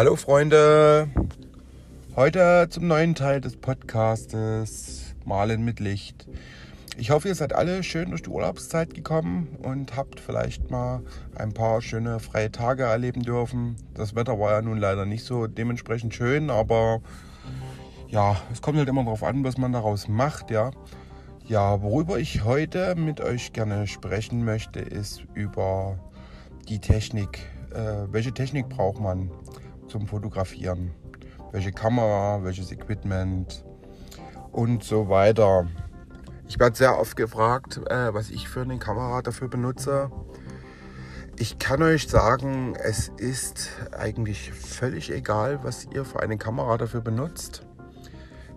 Hallo Freunde, heute zum neuen Teil des Podcastes Malen mit Licht. Ich hoffe, ihr seid alle schön durch die Urlaubszeit gekommen und habt vielleicht mal ein paar schöne freie Tage erleben dürfen. Das Wetter war ja nun leider nicht so dementsprechend schön, aber ja, es kommt halt immer darauf an, was man daraus macht, ja. Ja, worüber ich heute mit euch gerne sprechen möchte, ist über die Technik. Äh, welche Technik braucht man zum Fotografieren? Welche Kamera, welches Equipment und so weiter. Ich werde sehr oft gefragt, äh, was ich für eine Kamera dafür benutze. Ich kann euch sagen, es ist eigentlich völlig egal, was ihr für eine Kamera dafür benutzt.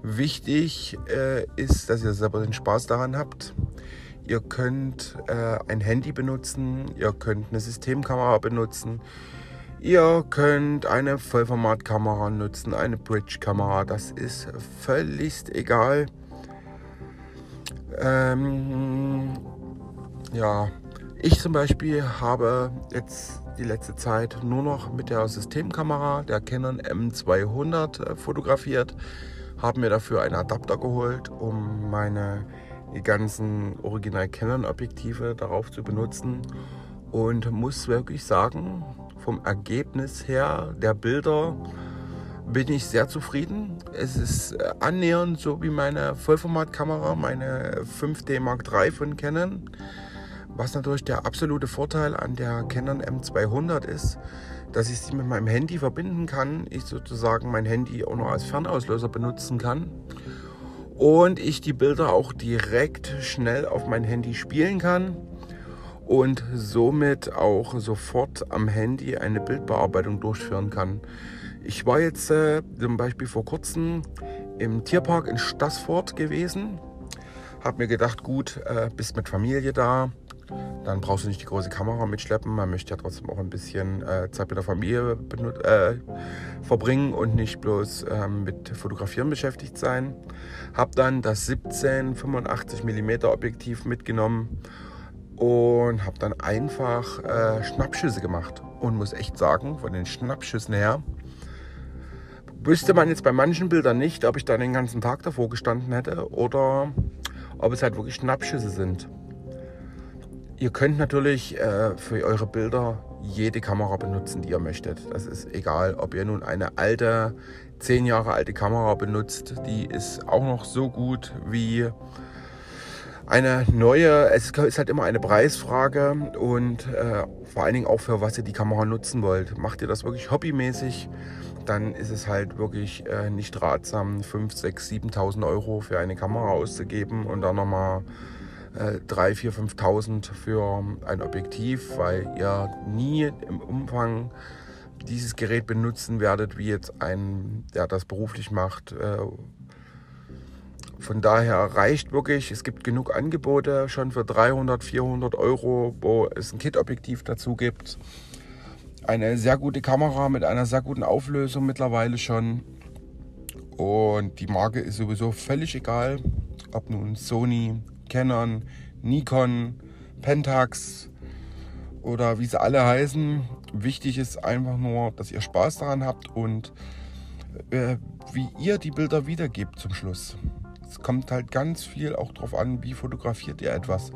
Wichtig äh, ist, dass ihr selber den Spaß daran habt. Ihr könnt äh, ein Handy benutzen, ihr könnt eine Systemkamera benutzen, ihr könnt eine Vollformatkamera nutzen, eine Bridge-Kamera. Das ist völlig egal. Ähm, ja, ich zum Beispiel habe jetzt die letzte Zeit nur noch mit der Systemkamera der Canon M200 äh, fotografiert habe mir dafür einen Adapter geholt, um meine ganzen Original Canon Objektive darauf zu benutzen und muss wirklich sagen, vom Ergebnis her der Bilder bin ich sehr zufrieden. Es ist äh, annähernd so wie meine Vollformatkamera, meine 5D Mark III von Canon. Was natürlich der absolute Vorteil an der Canon M200 ist, dass ich sie mit meinem Handy verbinden kann. Ich sozusagen mein Handy auch noch als Fernauslöser benutzen kann. Und ich die Bilder auch direkt schnell auf mein Handy spielen kann. Und somit auch sofort am Handy eine Bildbearbeitung durchführen kann. Ich war jetzt äh, zum Beispiel vor kurzem im Tierpark in Stassfurt gewesen. Habe mir gedacht, gut, äh, bist mit Familie da dann brauchst du nicht die große Kamera mitschleppen. Man möchte ja trotzdem auch ein bisschen äh, Zeit mit der Familie äh, verbringen und nicht bloß ähm, mit Fotografieren beschäftigt sein. Habe dann das 17 85 mm Objektiv mitgenommen und habe dann einfach äh, Schnappschüsse gemacht. Und muss echt sagen, von den Schnappschüssen her, wüsste man jetzt bei manchen Bildern nicht, ob ich da den ganzen Tag davor gestanden hätte oder ob es halt wirklich Schnappschüsse sind. Ihr könnt natürlich äh, für eure Bilder jede Kamera benutzen, die ihr möchtet. Das ist egal, ob ihr nun eine alte, zehn Jahre alte Kamera benutzt. Die ist auch noch so gut wie eine neue. Es ist halt immer eine Preisfrage und äh, vor allen Dingen auch für was ihr die Kamera nutzen wollt. Macht ihr das wirklich hobbymäßig, dann ist es halt wirklich äh, nicht ratsam, 5, 6, 7.000 Euro für eine Kamera auszugeben und dann nochmal 3, 4, 5.000 für ein Objektiv, weil ihr nie im Umfang dieses Gerät benutzen werdet, wie jetzt ein, der das beruflich macht. Äh, von daher reicht wirklich, es gibt genug Angebote schon für 300, 400 Euro, wo es ein Kit-Objektiv dazu gibt. Eine sehr gute Kamera mit einer sehr guten Auflösung mittlerweile schon. Und die Marke ist sowieso völlig egal, ob nun Sony, Canon, Nikon, Pentax oder wie sie alle heißen. Wichtig ist einfach nur, dass ihr Spaß daran habt und äh, wie ihr die Bilder wiedergebt zum Schluss. Es kommt halt ganz viel auch darauf an, wie fotografiert ihr etwas.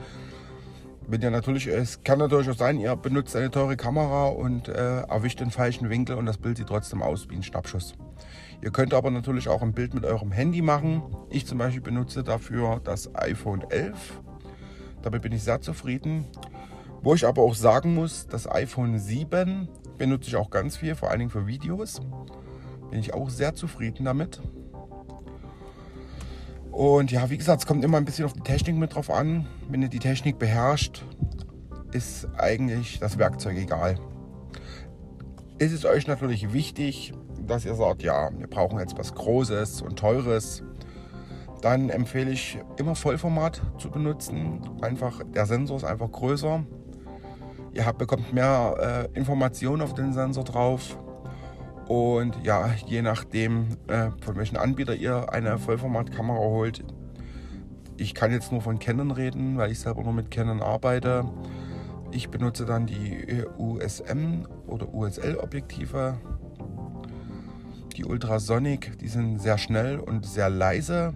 Wenn ihr natürlich, es kann natürlich auch sein, ihr benutzt eine teure Kamera und äh, erwischt den falschen Winkel und das Bild sieht trotzdem aus wie ein Schnappschuss. Ihr könnt aber natürlich auch ein Bild mit eurem Handy machen. Ich zum Beispiel benutze dafür das iPhone 11. Damit bin ich sehr zufrieden. Wo ich aber auch sagen muss, das iPhone 7 benutze ich auch ganz viel, vor allen Dingen für Videos. Bin ich auch sehr zufrieden damit. Und ja, wie gesagt, es kommt immer ein bisschen auf die Technik mit drauf an. Wenn ihr die Technik beherrscht, ist eigentlich das Werkzeug egal. Ist es euch natürlich wichtig, dass ihr sagt, ja, wir brauchen jetzt was Großes und Teures, dann empfehle ich immer Vollformat zu benutzen. Einfach, der Sensor ist einfach größer. Ihr habt, bekommt mehr äh, Informationen auf den Sensor drauf. Und ja, je nachdem, äh, von welchem Anbieter ihr eine Vollformatkamera holt. Ich kann jetzt nur von Canon reden, weil ich selber nur mit Canon arbeite. Ich benutze dann die USM oder USL Objektive die Ultrasonic, die sind sehr schnell und sehr leise.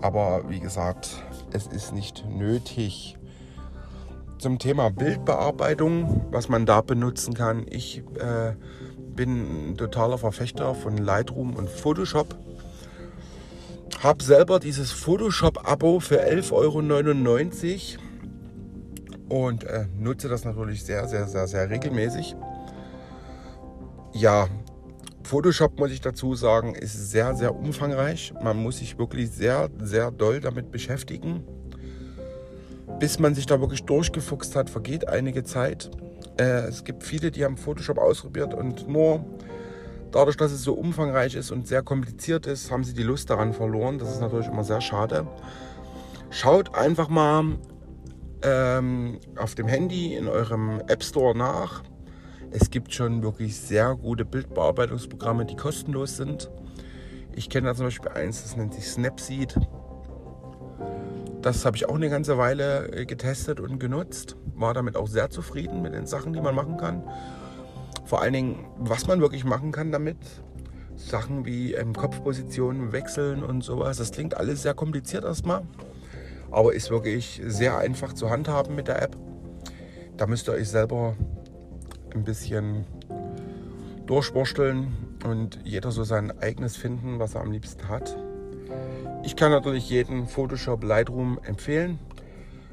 Aber wie gesagt, es ist nicht nötig. Zum Thema Bildbearbeitung, was man da benutzen kann. Ich äh, bin ein totaler Verfechter von Lightroom und Photoshop. Habe selber dieses Photoshop-Abo für 11,99 Euro und äh, nutze das natürlich sehr, sehr, sehr, sehr regelmäßig. Ja, Photoshop, muss ich dazu sagen, ist sehr, sehr umfangreich. Man muss sich wirklich sehr, sehr doll damit beschäftigen. Bis man sich da wirklich durchgefuchst hat, vergeht einige Zeit. Äh, es gibt viele, die haben Photoshop ausprobiert und nur dadurch, dass es so umfangreich ist und sehr kompliziert ist, haben sie die Lust daran verloren. Das ist natürlich immer sehr schade. Schaut einfach mal ähm, auf dem Handy in eurem App Store nach es gibt schon wirklich sehr gute Bildbearbeitungsprogramme, die kostenlos sind. Ich kenne da zum Beispiel eins, das nennt sich Snapseed. Das habe ich auch eine ganze Weile äh, getestet und genutzt. War damit auch sehr zufrieden mit den Sachen, die man machen kann. Vor allen Dingen, was man wirklich machen kann damit. Sachen wie ähm, Kopfpositionen wechseln und sowas. Das klingt alles sehr kompliziert erstmal. Aber ist wirklich sehr einfach zu handhaben mit der App. Da müsst ihr euch selber ein bisschen durchwursteln und jeder so sein eigenes finden, was er am liebsten hat. Ich kann natürlich jeden Photoshop Lightroom empfehlen.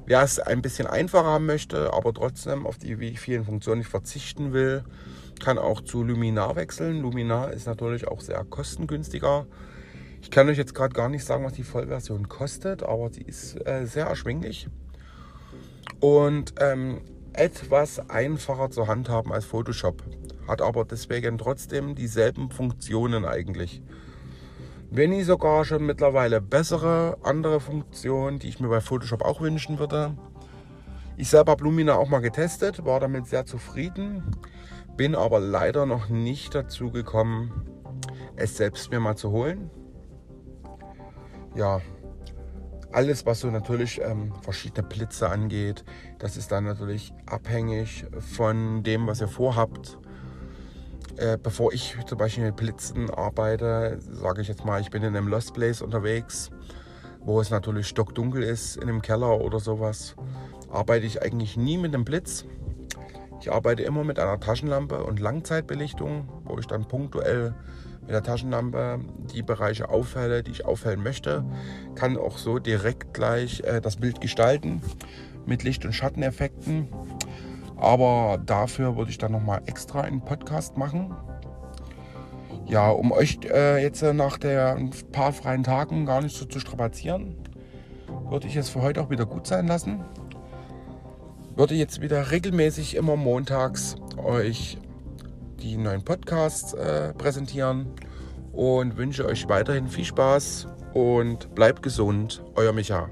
Wer es ein bisschen einfacher haben möchte, aber trotzdem auf die vielen Funktionen nicht verzichten will, kann auch zu Luminar wechseln. Luminar ist natürlich auch sehr kostengünstiger. Ich kann euch jetzt gerade gar nicht sagen, was die Vollversion kostet, aber sie ist äh, sehr erschwinglich. Und ähm, etwas einfacher zu handhaben als Photoshop, hat aber deswegen trotzdem dieselben Funktionen eigentlich. Wenn nicht sogar schon mittlerweile bessere andere Funktionen, die ich mir bei Photoshop auch wünschen würde. Ich selber habe Lumina auch mal getestet, war damit sehr zufrieden, bin aber leider noch nicht dazu gekommen, es selbst mir mal zu holen. Ja, alles, was so natürlich ähm, verschiedene Blitze angeht, das ist dann natürlich abhängig von dem, was ihr vorhabt. Äh, bevor ich zum Beispiel mit Blitzen arbeite, sage ich jetzt mal, ich bin in einem Lost Place unterwegs, wo es natürlich stockdunkel ist, in einem Keller oder sowas, arbeite ich eigentlich nie mit einem Blitz. Ich arbeite immer mit einer Taschenlampe und Langzeitbelichtung, wo ich dann punktuell mit der Taschenlampe die Bereiche aufhelle, die ich aufhellen möchte. Kann auch so direkt gleich äh, das Bild gestalten mit Licht- und Schatteneffekten. Aber dafür würde ich dann nochmal extra einen Podcast machen. Ja, um euch äh, jetzt nach der ein paar freien Tagen gar nicht so zu strapazieren, würde ich es für heute auch wieder gut sein lassen. Würde jetzt wieder regelmäßig immer montags euch die neuen Podcasts äh, präsentieren und wünsche euch weiterhin viel Spaß und bleibt gesund. Euer Micha.